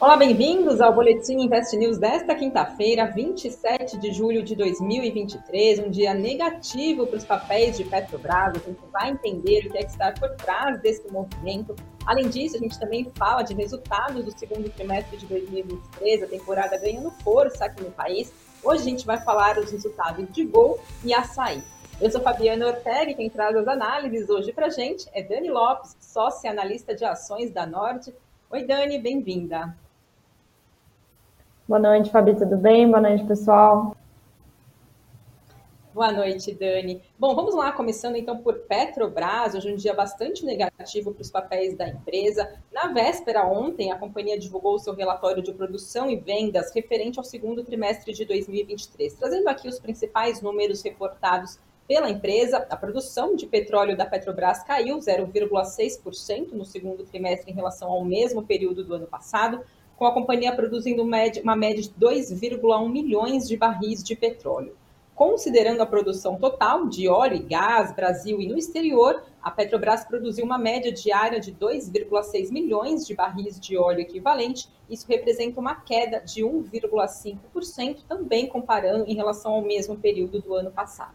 Olá, bem-vindos ao Boletim Invest News desta quinta-feira, 27 de julho de 2023, um dia negativo para os papéis de Petrobras. A gente vai entender o que é que está por trás desse movimento. Além disso, a gente também fala de resultados do segundo trimestre de 2023, a temporada ganhando força aqui no país. Hoje a gente vai falar os resultados de Gol e Açaí. Eu sou Fabiana Ortega quem traz as análises hoje para a gente é Dani Lopes, sócia analista de ações da Norte. Oi, Dani, bem-vinda. Boa noite, Fabi, tudo bem? Boa noite, pessoal. Boa noite, Dani. Bom, vamos lá, começando então por Petrobras, hoje um dia bastante negativo para os papéis da empresa. Na véspera, ontem, a companhia divulgou seu relatório de produção e vendas referente ao segundo trimestre de 2023, trazendo aqui os principais números reportados pela empresa. A produção de petróleo da Petrobras caiu 0,6% no segundo trimestre em relação ao mesmo período do ano passado com a companhia produzindo uma média de 2,1 milhões de barris de petróleo. Considerando a produção total de óleo e gás, Brasil e no exterior, a Petrobras produziu uma média diária de 2,6 milhões de barris de óleo equivalente. Isso representa uma queda de 1,5%, também comparando em relação ao mesmo período do ano passado.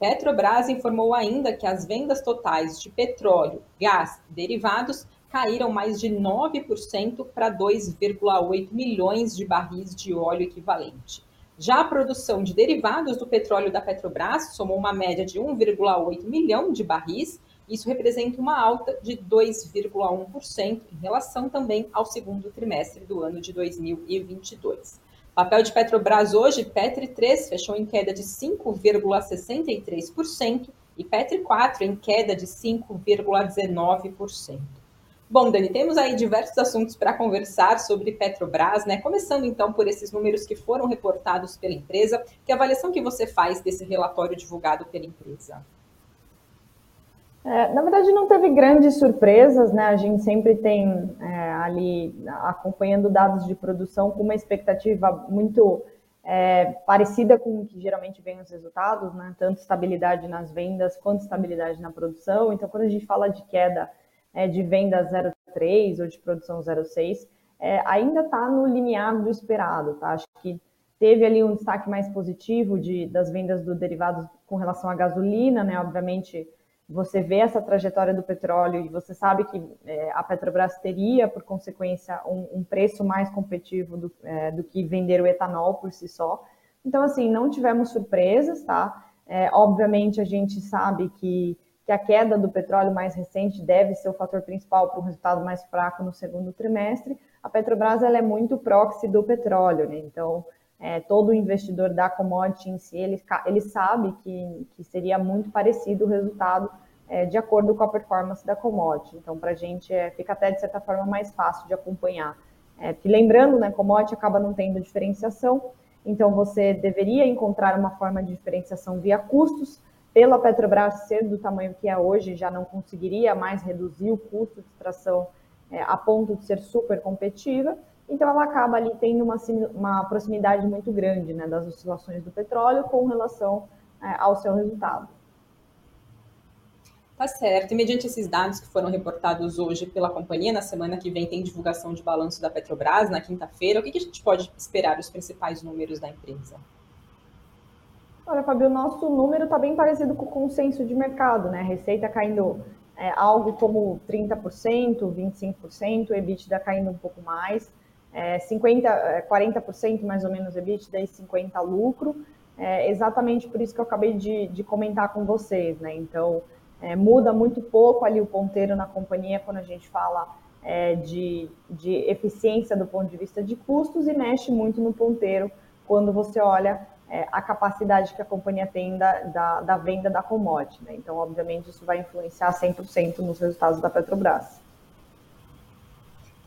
Petrobras informou ainda que as vendas totais de petróleo, gás e derivados caíram mais de 9% para 2,8 milhões de barris de óleo equivalente. Já a produção de derivados do petróleo da Petrobras somou uma média de 1,8 milhão de barris. Isso representa uma alta de 2,1% em relação também ao segundo trimestre do ano de 2022. Papel de Petrobras hoje, Petri 3 fechou em queda de 5,63% e Petri 4 em queda de 5,19%. Bom, Dani, temos aí diversos assuntos para conversar sobre Petrobras, né? Começando então por esses números que foram reportados pela empresa. Que avaliação que você faz desse relatório divulgado pela empresa? É, na verdade, não teve grandes surpresas, né? A gente sempre tem é, ali acompanhando dados de produção com uma expectativa muito é, parecida com o que geralmente vem os resultados, né? Tanto estabilidade nas vendas quanto estabilidade na produção. Então, quando a gente fala de queda é, de venda 0,3 ou de produção 0,6, é, ainda está no limiar do esperado, tá? Acho que teve ali um destaque mais positivo de, das vendas do derivado com relação à gasolina, né? Obviamente, você vê essa trajetória do petróleo e você sabe que é, a Petrobras teria, por consequência, um, um preço mais competitivo do, é, do, que vender o etanol por si só. Então, assim, não tivemos surpresas, tá? É, obviamente, a gente sabe que que a queda do petróleo mais recente deve ser o fator principal para um resultado mais fraco no segundo trimestre. A Petrobras ela é muito proxy do petróleo, né? então é, todo investidor da commodity em si, ele, ele sabe que, que seria muito parecido o resultado é, de acordo com a performance da commodity. Então, para a gente é, fica até de certa forma mais fácil de acompanhar. É, que lembrando, né, commodity acaba não tendo diferenciação, então você deveria encontrar uma forma de diferenciação via custos, pela Petrobras ser do tamanho que é hoje, já não conseguiria mais reduzir o custo de extração é, a ponto de ser super competitiva. Então, ela acaba ali tendo uma, uma proximidade muito grande né, das oscilações do petróleo com relação é, ao seu resultado. Tá certo. E mediante esses dados que foram reportados hoje pela companhia, na semana que vem tem divulgação de balanço da Petrobras, na quinta-feira, o que, que a gente pode esperar os principais números da empresa? Olha, Fabio, o nosso número está bem parecido com o consenso de mercado, né? Receita caindo é, algo como 30%, 25%, EBITDA caindo um pouco mais, é, 50, 40% é, mais ou menos EBITDA e 50% lucro. É, exatamente por isso que eu acabei de, de comentar com vocês, né? Então, é, muda muito pouco ali o ponteiro na companhia quando a gente fala é, de, de eficiência do ponto de vista de custos e mexe muito no ponteiro quando você olha é, a capacidade que a companhia tem da, da, da venda da commodity. Né? Então, obviamente, isso vai influenciar 100% nos resultados da Petrobras.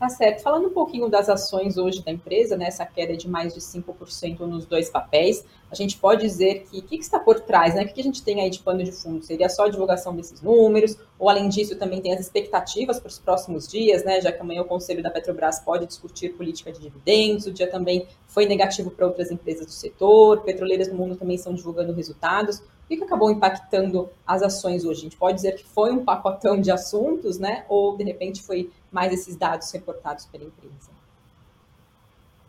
Tá certo. Falando um pouquinho das ações hoje da empresa, né, essa queda de mais de 5% nos dois papéis, a gente pode dizer que o que, que, está por trás, né? O que, que a gente tem aí de pano de fundo? Seria só a divulgação desses números, ou além disso também tem as expectativas para os próximos dias, né? Já que amanhã o Conselho da Petrobras pode discutir política de dividendos, o dia também foi negativo para outras empresas do setor, petroleiras no mundo também estão divulgando resultados que, que acabou impactando as ações hoje? A gente pode dizer que foi um pacotão de assuntos, né? Ou de repente foi mais esses dados reportados pela empresa?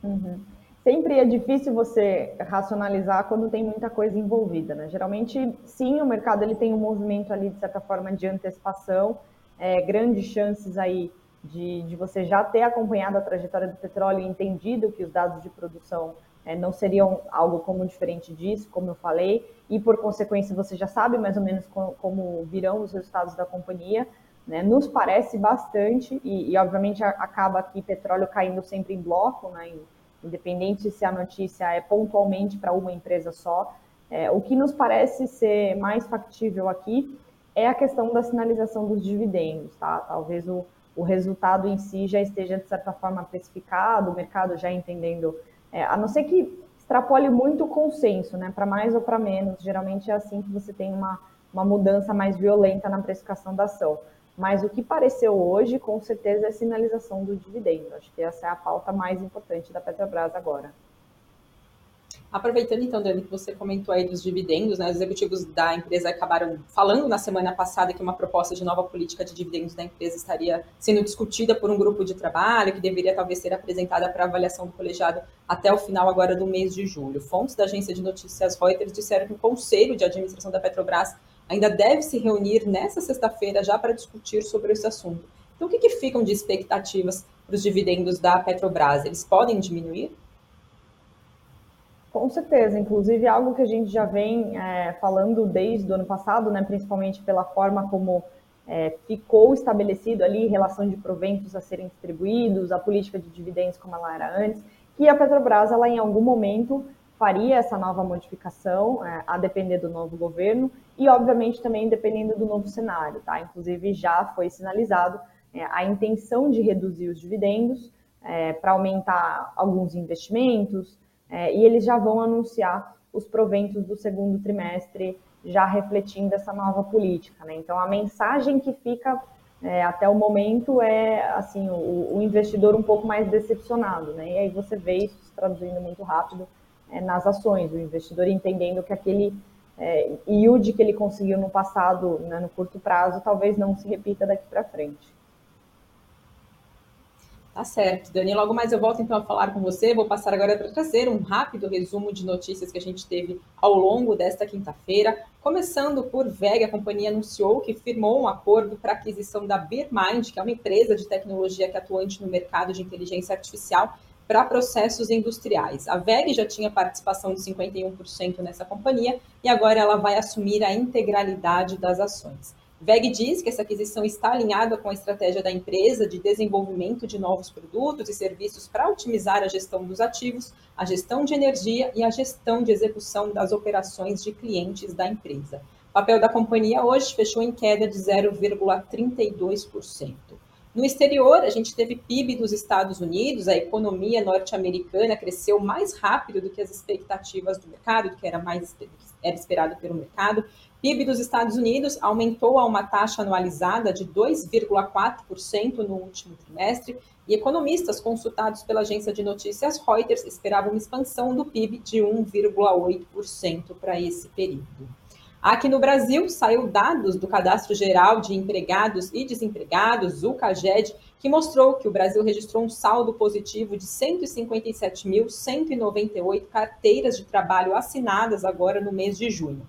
Uhum. Sempre é difícil você racionalizar quando tem muita coisa envolvida, né? Geralmente, sim, o mercado ele tem um movimento ali, de certa forma, de antecipação, é, grandes chances aí de, de você já ter acompanhado a trajetória do petróleo e entendido que os dados de produção é, não seriam algo como diferente disso, como eu falei, e por consequência você já sabe mais ou menos como, como virão os resultados da companhia. Né? Nos parece bastante, e, e obviamente acaba aqui petróleo caindo sempre em bloco, né? independente se a notícia é pontualmente para uma empresa só. É, o que nos parece ser mais factível aqui é a questão da sinalização dos dividendos, tá? Talvez o, o resultado em si já esteja, de certa forma, precificado, o mercado já entendendo, é, a não ser que extrapole muito o consenso, né, para mais ou para menos, geralmente é assim que você tem uma, uma mudança mais violenta na precificação da ação. Mas o que pareceu hoje, com certeza, é a sinalização do dividendo. Acho que essa é a pauta mais importante da Petrobras agora. Aproveitando então, Dani, que você comentou aí dos dividendos, né? Os executivos da empresa acabaram falando na semana passada que uma proposta de nova política de dividendos da empresa estaria sendo discutida por um grupo de trabalho, que deveria talvez ser apresentada para avaliação do colegiado até o final agora do mês de julho. Fontes da agência de notícias Reuters disseram que o conselho de administração da Petrobras ainda deve se reunir nessa sexta-feira já para discutir sobre esse assunto. Então, o que, que ficam de expectativas para os dividendos da Petrobras? Eles podem diminuir? Com certeza, inclusive algo que a gente já vem é, falando desde o ano passado, né, principalmente pela forma como é, ficou estabelecido ali relação de proventos a serem distribuídos, a política de dividendos como ela era antes, que a Petrobras, ela em algum momento faria essa nova modificação, é, a depender do novo governo e, obviamente, também dependendo do novo cenário, tá? Inclusive já foi sinalizado é, a intenção de reduzir os dividendos é, para aumentar alguns investimentos, é, e eles já vão anunciar os proventos do segundo trimestre, já refletindo essa nova política. Né? Então, a mensagem que fica é, até o momento é assim o, o, investidor um pouco mais decepcionado, né? E aí você vê isso se traduzindo muito rápido é, nas ações, o investidor entendendo que aquele é, yield que ele conseguiu no passado, né, no curto prazo, talvez não se repita daqui para frente. Tá certo, Dani. Logo mais eu volto então a falar com você. Vou passar agora para trazer um rápido resumo de notícias que a gente teve ao longo desta quinta-feira. Começando por VEG, a companhia anunciou que firmou um acordo para aquisição da BeerMind, que é uma empresa de tecnologia que é atuante no mercado de inteligência artificial para processos industriais. A VEG já tinha participação de 51% nessa companhia e agora ela vai assumir a integralidade das ações. VEG diz que essa aquisição está alinhada com a estratégia da empresa de desenvolvimento de novos produtos e serviços para otimizar a gestão dos ativos, a gestão de energia e a gestão de execução das operações de clientes da empresa. O papel da companhia hoje fechou em queda de 0,32%. No exterior, a gente teve PIB dos Estados Unidos, a economia norte-americana cresceu mais rápido do que as expectativas do mercado, do que era mais era esperado pelo mercado, PIB dos Estados Unidos aumentou a uma taxa anualizada de 2,4% no último trimestre, e economistas consultados pela agência de notícias Reuters esperavam uma expansão do PIB de 1,8% para esse período. Aqui no Brasil, saiu dados do Cadastro Geral de Empregados e Desempregados, o CAGED, que mostrou que o Brasil registrou um saldo positivo de 157.198 carteiras de trabalho assinadas agora no mês de junho.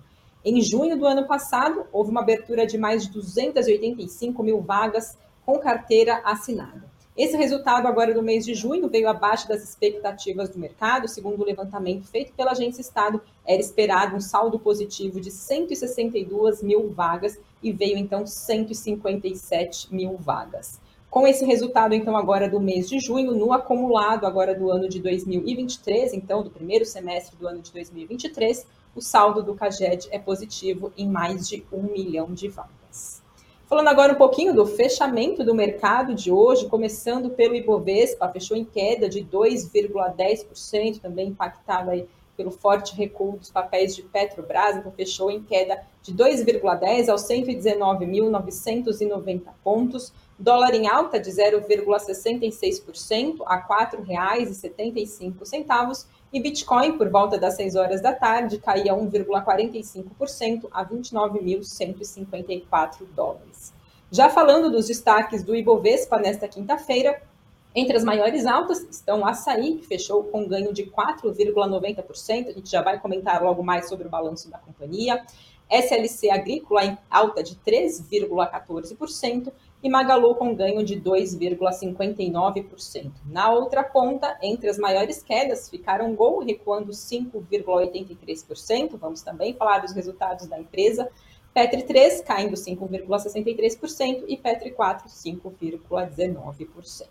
Em junho do ano passado, houve uma abertura de mais de 285 mil vagas com carteira assinada. Esse resultado agora do mês de junho veio abaixo das expectativas do mercado, segundo o levantamento feito pela agência Estado, era esperado um saldo positivo de 162 mil vagas e veio então 157 mil vagas. Com esse resultado, então, agora do mês de junho, no acumulado agora do ano de 2023, então, do primeiro semestre do ano de 2023, o saldo do CAGED é positivo em mais de um milhão de vagas. Falando agora um pouquinho do fechamento do mercado de hoje, começando pelo Ibovespa, fechou em queda de 2,10%, também impactado aí pelo forte recuo dos papéis de Petrobras, então fechou em queda de 2,10 aos 119.990 pontos. Dólar em alta de 0,66% a R$ 4,75 e Bitcoin, por volta das 6 horas da tarde, caía 1,45% a 29.154 dólares. Já falando dos destaques do Ibovespa nesta quinta-feira, Entre as maiores altas estão o Açaí, que fechou com ganho de 4,90%. A gente já vai comentar logo mais sobre o balanço da companhia. SLC Agrícola em alta de 3,14% e Magalu com ganho de 2,59%. Na outra ponta, entre as maiores quedas, ficaram Gol recuando 5,83%. Vamos também falar dos resultados da empresa. Petri 3 caindo 5,63% e Petri 4 5,19%.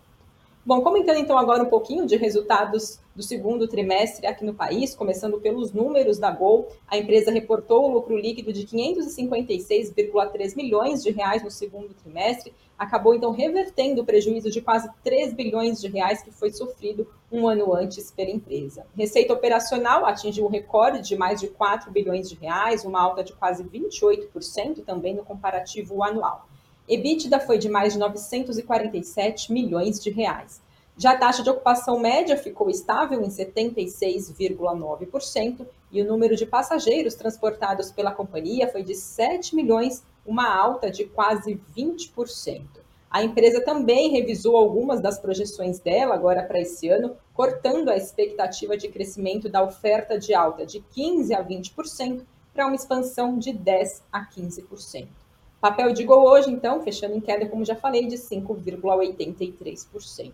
Bom, comentando então agora um pouquinho de resultados do segundo trimestre aqui no país, começando pelos números da Gol, a empresa reportou o lucro líquido de 556,3 milhões de reais no segundo trimestre, acabou então revertendo o prejuízo de quase 3 bilhões de reais que foi sofrido um ano antes pela empresa. Receita operacional atingiu um recorde de mais de 4 bilhões de reais, uma alta de quase 28% também no comparativo anual. EBITDA foi de mais de 947 milhões de reais. Já a taxa de ocupação média ficou estável em 76,9% e o número de passageiros transportados pela companhia foi de 7 milhões, uma alta de quase 20%. A empresa também revisou algumas das projeções dela agora para esse ano, cortando a expectativa de crescimento da oferta de alta de 15 a 20% para uma expansão de 10 a 15%. Papel de Gol hoje, então, fechando em queda, como já falei, de 5,83%.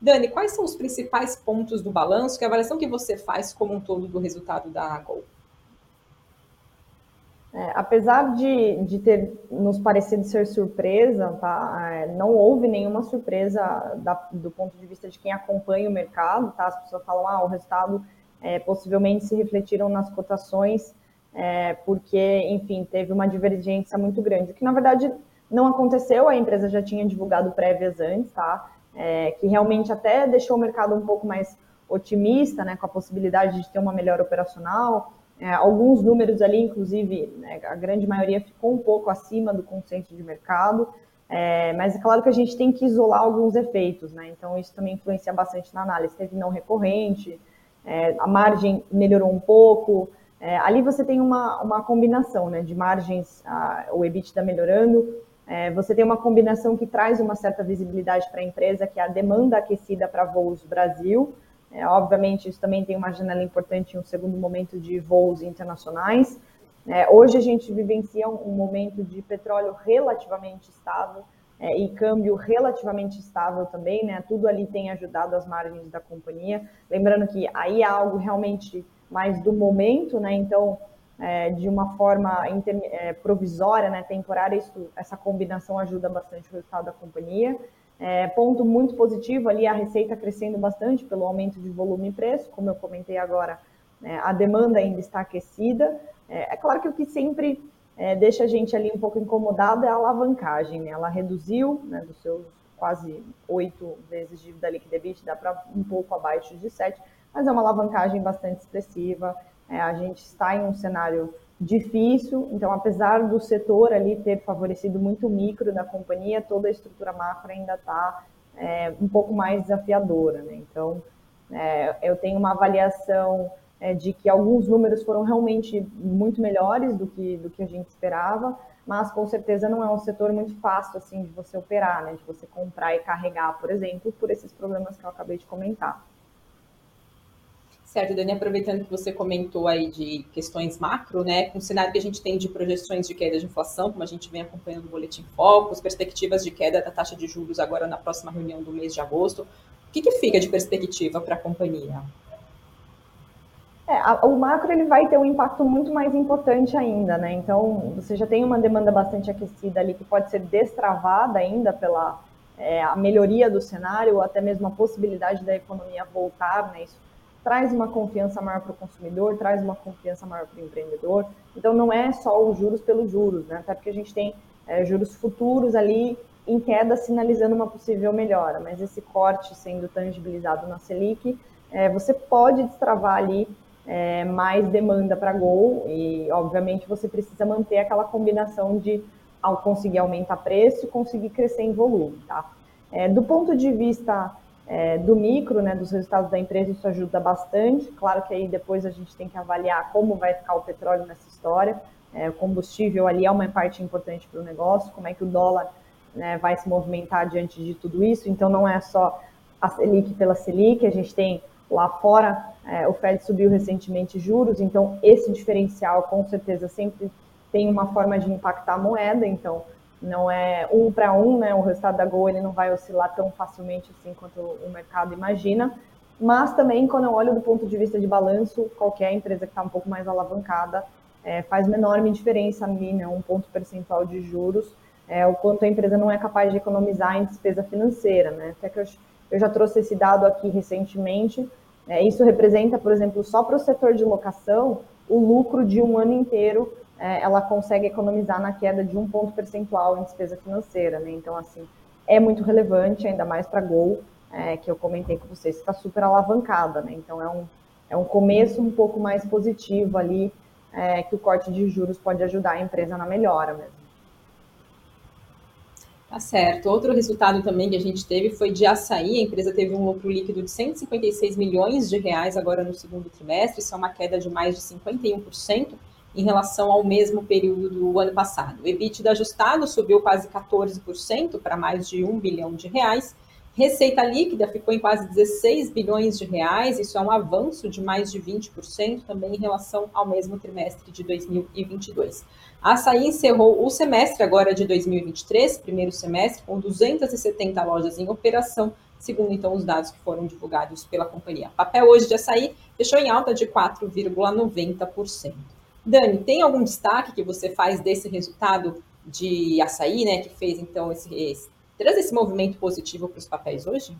Dani, quais são os principais pontos do balanço? Que avaliação que você faz como um todo do resultado da Gol? É, apesar de, de ter nos parecido ser surpresa, tá? É, não houve nenhuma surpresa da, do ponto de vista de quem acompanha o mercado. Tá? As pessoas falam, ah, o resultado é, possivelmente se refletiram nas cotações é, porque, enfim, teve uma divergência muito grande, que na verdade não aconteceu, a empresa já tinha divulgado prévias antes, tá? É, que realmente até deixou o mercado um pouco mais otimista, né, com a possibilidade de ter uma melhor operacional. É, alguns números ali, inclusive, né, a grande maioria ficou um pouco acima do consenso de mercado, é, mas é claro que a gente tem que isolar alguns efeitos, né? Então isso também influencia bastante na análise. Teve não recorrente, é, a margem melhorou um pouco, é, ali você tem uma, uma combinação né, de margens, a, o EBITDA melhorando, é, você tem uma combinação que traz uma certa visibilidade para a empresa, que é a demanda aquecida para voos Brasil. É, obviamente, isso também tem uma janela importante em um segundo momento de voos internacionais. É, hoje a gente vivencia um, um momento de petróleo relativamente estável é, e câmbio relativamente estável também, né? Tudo ali tem ajudado as margens da companhia. Lembrando que aí algo realmente mais do momento, né? Então, é, de uma forma inter, é, provisória, né, temporária, isso, essa combinação ajuda bastante o resultado da companhia. É, ponto muito positivo ali, a receita crescendo bastante pelo aumento de volume e preço, como eu comentei agora, né, a demanda ainda está aquecida. É, é claro que o que sempre é, deixa a gente ali um pouco incomodado é a alavancagem, né? ela reduziu né, dos seus quase oito vezes dívida líquida EBITDA para um pouco abaixo de sete, mas é uma alavancagem bastante expressiva. É, a gente está em um cenário difícil, então apesar do setor ali ter favorecido muito o micro da companhia, toda a estrutura macro ainda está é, um pouco mais desafiadora. Né? Então, é, eu tenho uma avaliação é, de que alguns números foram realmente muito melhores do que, do que a gente esperava, mas com certeza não é um setor muito fácil assim de você operar, né? de você comprar e carregar, por exemplo, por esses problemas que eu acabei de comentar. Certo, Dani, aproveitando que você comentou aí de questões macro, né, com o cenário que a gente tem de projeções de queda de inflação, como a gente vem acompanhando no Boletim Focus, perspectivas de queda da taxa de juros agora na próxima reunião do mês de agosto, o que, que fica de perspectiva para a companhia? É, o macro ele vai ter um impacto muito mais importante ainda, né? Então, você já tem uma demanda bastante aquecida ali que pode ser destravada ainda pela é, a melhoria do cenário ou até mesmo a possibilidade da economia voltar, né? Isso traz uma confiança maior para o consumidor, traz uma confiança maior para o empreendedor. Então, não é só os juros pelos juros, né? Até porque a gente tem é, juros futuros ali em queda, sinalizando uma possível melhora, mas esse corte sendo tangibilizado na Selic, é, você pode destravar ali é, mais demanda para Gol e, obviamente, você precisa manter aquela combinação de, ao conseguir aumentar preço, conseguir crescer em volume, tá? Do ponto de vista é, do micro, né, dos resultados da empresa, isso ajuda bastante. Claro que aí depois a gente tem que avaliar como vai ficar o petróleo nessa história. É, o combustível ali é uma parte importante para o negócio, como é que o dólar né, vai se movimentar diante de tudo isso. Então não é só a Selic pela Selic, a gente tem lá fora, é, o Fed subiu recentemente juros, então esse diferencial com certeza sempre tem uma forma de impactar a moeda, então não é um para um, né? O resultado da Gol ele não vai oscilar tão facilmente assim quanto o mercado imagina. Mas também, quando eu olho do ponto de vista de balanço, qualquer empresa que está um pouco mais alavancada é, faz uma enorme diferença ali, né? Um ponto percentual de juros, é, o quanto a empresa não é capaz de economizar em despesa financeira, né? Até que eu, eu já trouxe esse dado aqui recentemente. É, isso representa, por exemplo, só para o setor de locação, o lucro de um ano inteiro é, ela consegue economizar na queda de um ponto percentual em despesa financeira, né? Então, assim, é muito relevante, ainda mais para Gol, é, que eu comentei com vocês, está super alavancada, né? Então, é um, é um começo um pouco mais positivo ali, é, que o corte de juros pode ajudar a empresa na melhora mesmo. Tá certo. Outro resultado também que a gente teve foi de açaí. A empresa teve um lucro líquido de 156 milhões de reais agora no segundo trimestre. Isso é uma queda de mais de 51% em relação ao mesmo período do ano passado. O EBITDA ajustado subiu quase 14% para mais de 1 bilhão de reais. Receita líquida ficou em quase 16 bilhões de reais, isso é um avanço de mais de 20% também em relação ao mesmo trimestre de 2022. A Açaí encerrou o semestre agora de 2023, primeiro semestre, com 270 lojas em operação, segundo então os dados que foram divulgados pela companhia. Papel hoje de Açaí fechou em alta de 4,90%. Dani, tem algum destaque que você faz desse resultado de açaí, né, que fez então esse, esse traz esse movimento positivo para os papéis hoje?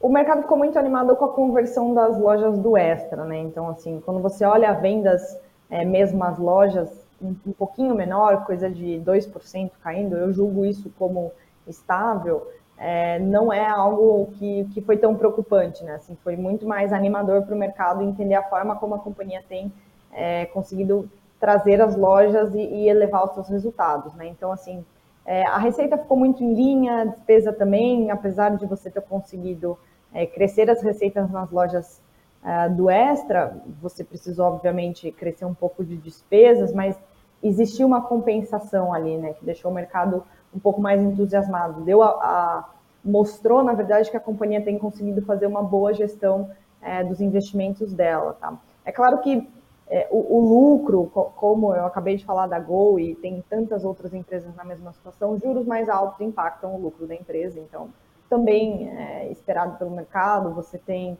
O mercado ficou muito animado com a conversão das lojas do Extra, né? Então, assim, quando você olha vendas, é, mesmo as lojas um, um pouquinho menor, coisa de 2% caindo, eu julgo isso como estável, é, não é algo que, que foi tão preocupante, né? Assim, foi muito mais animador para o mercado entender a forma como a companhia tem é, conseguido trazer as lojas e, e, elevar os seus resultados, né? Então, assim, é, a receita ficou muito em linha, a despesa também, apesar de você ter conseguido é, crescer as receitas nas lojas é, do Extra, você precisou, obviamente, crescer um pouco de despesas, mas existiu uma compensação ali, né? Que deixou o mercado um pouco mais entusiasmado. Deu a, a, mostrou, na verdade, que a companhia tem conseguido fazer uma boa gestão é, dos investimentos dela. Tá? É claro que é, o, o, lucro, como eu acabei de falar da Gol e tem tantas outras empresas na mesma situação, juros mais altos impactam o lucro da empresa. Então, também é, esperado pelo mercado, você tem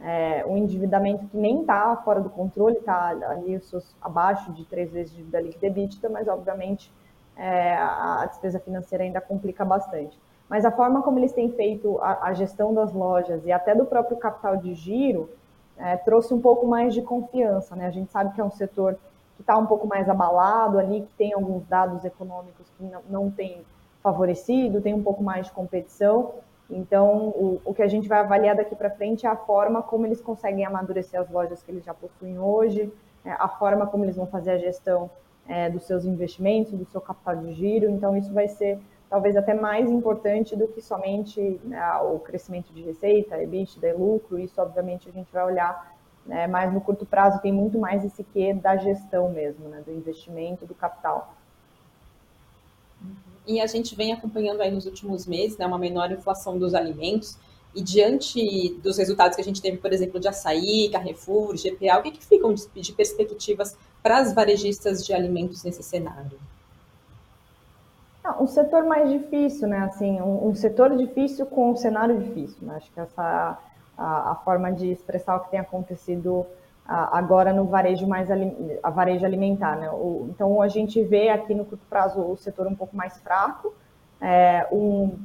é, um endividamento que nem está fora do controle, está ali abaixo de três vezes dívida líquida EBITDA, mas obviamente é, a despesa financeira ainda complica bastante. Mas a forma como eles têm feito a, a gestão das lojas e até do próprio capital de giro é, trouxe um pouco mais de confiança. Né? A gente sabe que é um setor que está um pouco mais abalado ali, que tem alguns dados econômicos que não, não tem favorecido, tem um pouco mais de competição. Então, o, o que a gente vai avaliar daqui para frente é a forma como eles conseguem amadurecer as lojas que eles já possuem hoje, é, a forma como eles vão fazer a gestão é, dos seus investimentos, do seu capital de giro. Então, isso vai ser talvez até mais importante do que somente né, o crescimento de receita, EBITDA, lucro. Isso, obviamente, a gente vai olhar né, mais no curto prazo, tem muito mais esse quê da gestão mesmo, né, do investimento, do capital. E a gente vem acompanhando aí nos últimos meses né, uma menor inflação dos alimentos. E diante dos resultados que a gente teve, por exemplo, de açaí, Carrefour, GPA, o que, que ficam de perspectivas para as varejistas de alimentos nesse cenário? Um setor mais difícil, né? Assim, um, um, setor difícil com um cenário difícil. Né? Acho que essa a, a forma de expressar o que tem acontecido a, agora no varejo mais a varejo alimentar, né? O, então a gente vê aqui no curto prazo o setor um pouco mais fraco, é, um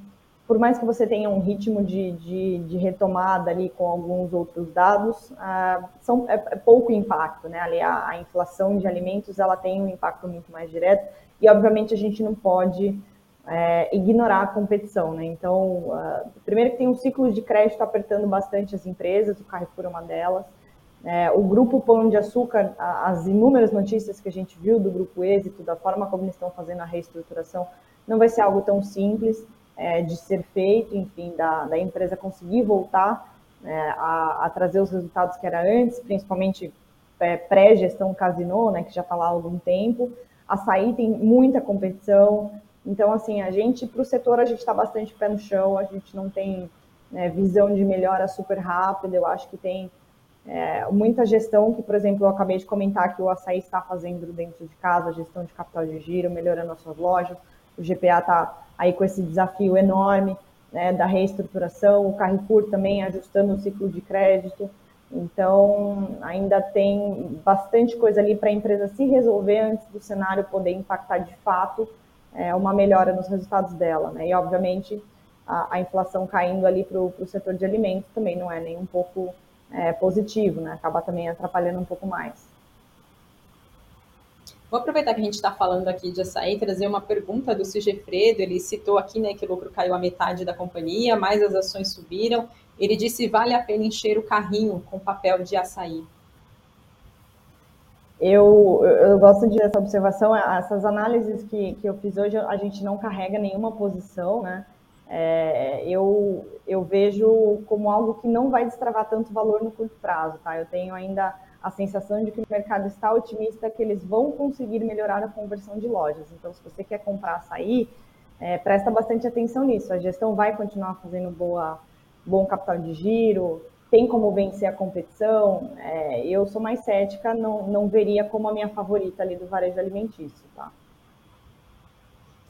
por mais que você tenha um ritmo de, de, de retomada ali com alguns outros dados, uh, são, é, é, pouco impacto, né? Ali a, a, inflação de alimentos ela tem um impacto muito mais direto e obviamente a gente não pode é, ignorar a competição, né? Então, uh, primeiro que tem um ciclo de crédito apertando bastante as empresas, o Carrefour é uma delas. É, o grupo Pão de Açúcar, as inúmeras notícias que a gente viu do grupo Êxito, da forma como eles estão fazendo a reestruturação, não vai ser algo tão simples é, de ser feito, enfim, da, da empresa conseguir voltar é, a, a, trazer os resultados que era antes, principalmente é, pré-gestão Casino, né, que já está lá há algum tempo. Açaí tem muita competição, Então, assim, a gente, para o setor, a gente está bastante pé no chão, a gente não tem né, visão de melhora super rápida, eu acho que tem é, muita gestão que, por exemplo, eu acabei de comentar que o Açaí está fazendo dentro de casa, gestão de capital de giro, melhorando as suas lojas, o GPA está aí com esse desafio enorme né, da reestruturação, o Carrefour também ajustando o ciclo de crédito, então, ainda tem bastante coisa ali para a empresa se resolver antes do cenário poder impactar de fato é, uma melhora nos resultados dela. Né? E, obviamente, a, a inflação caindo ali para o setor de alimentos também não é nem um pouco é, positivo, né? acaba também atrapalhando um pouco mais. Vou aproveitar que a gente está falando aqui de açaí, trazer uma pergunta do Sigefredo. Ele citou aqui né, que o lucro caiu a metade da companhia, mas as ações subiram. Ele disse: vale a pena encher o carrinho com papel de açaí. Eu, eu gosto de essa observação, essas análises que, que eu fiz hoje, a gente não carrega nenhuma posição, né? É, eu, eu vejo como algo que não vai destravar tanto valor no curto prazo, tá? Eu tenho ainda a sensação de que o mercado está otimista que eles vão conseguir melhorar a conversão de lojas. Então, se você quer comprar açaí, é, presta bastante atenção nisso. A gestão vai continuar fazendo boa, bom capital de giro, tem como vencer a competição. É, eu sou mais cética, não, não veria como a minha favorita ali do varejo alimentício, tá?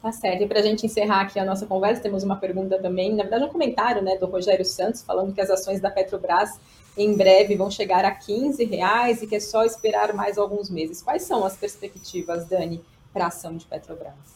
Tá certo. E para a gente encerrar aqui a nossa conversa, temos uma pergunta também, na verdade um comentário né, do Rogério Santos, falando que as ações da Petrobras em breve vão chegar a 15 reais e que é só esperar mais alguns meses. Quais são as perspectivas, Dani, para a ação de Petrobras?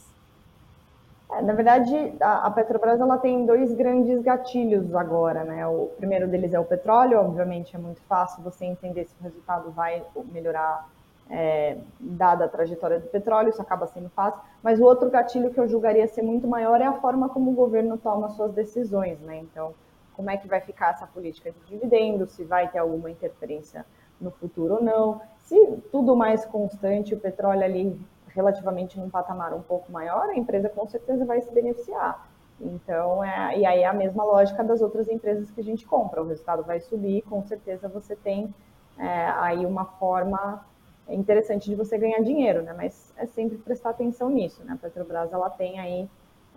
Na verdade, a, Petrobras ela tem dois grandes gatilhos agora, né? O primeiro deles é o petróleo, obviamente é muito fácil você entender se o resultado vai melhorar é, dada a trajetória do petróleo, isso acaba sendo fácil. Mas o outro gatilho que eu julgaria ser muito maior é a forma como o governo toma suas decisões, né? Então, como é que vai ficar essa política de dividendos, se vai ter alguma interferência no futuro ou não. Se tudo mais constante, o petróleo ali relativamente num patamar um pouco maior, a empresa com certeza vai se beneficiar. Então, é, e aí é a mesma lógica das outras empresas que a gente compra. O resultado vai subir, com certeza você tem é, aí uma forma interessante de você ganhar dinheiro, né? Mas é sempre prestar atenção nisso, né? A Petrobras, ela tem aí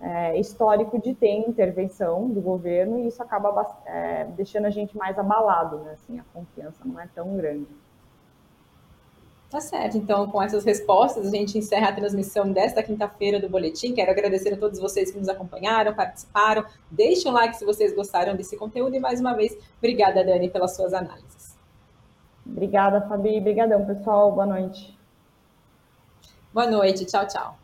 é, histórico de ter intervenção do governo e isso acaba é, deixando a gente mais abalado, né? Assim, a confiança não é tão grande. Tá certo. Então, com essas respostas, a gente encerra a transmissão desta quinta-feira do Boletim. Quero agradecer a todos vocês que nos acompanharam, participaram. Deixem um like se vocês gostaram desse conteúdo. E, mais uma vez, obrigada, Dani, pelas suas análises. Obrigada, Fabi. Obrigadão, pessoal. Boa noite. Boa noite. Tchau, tchau.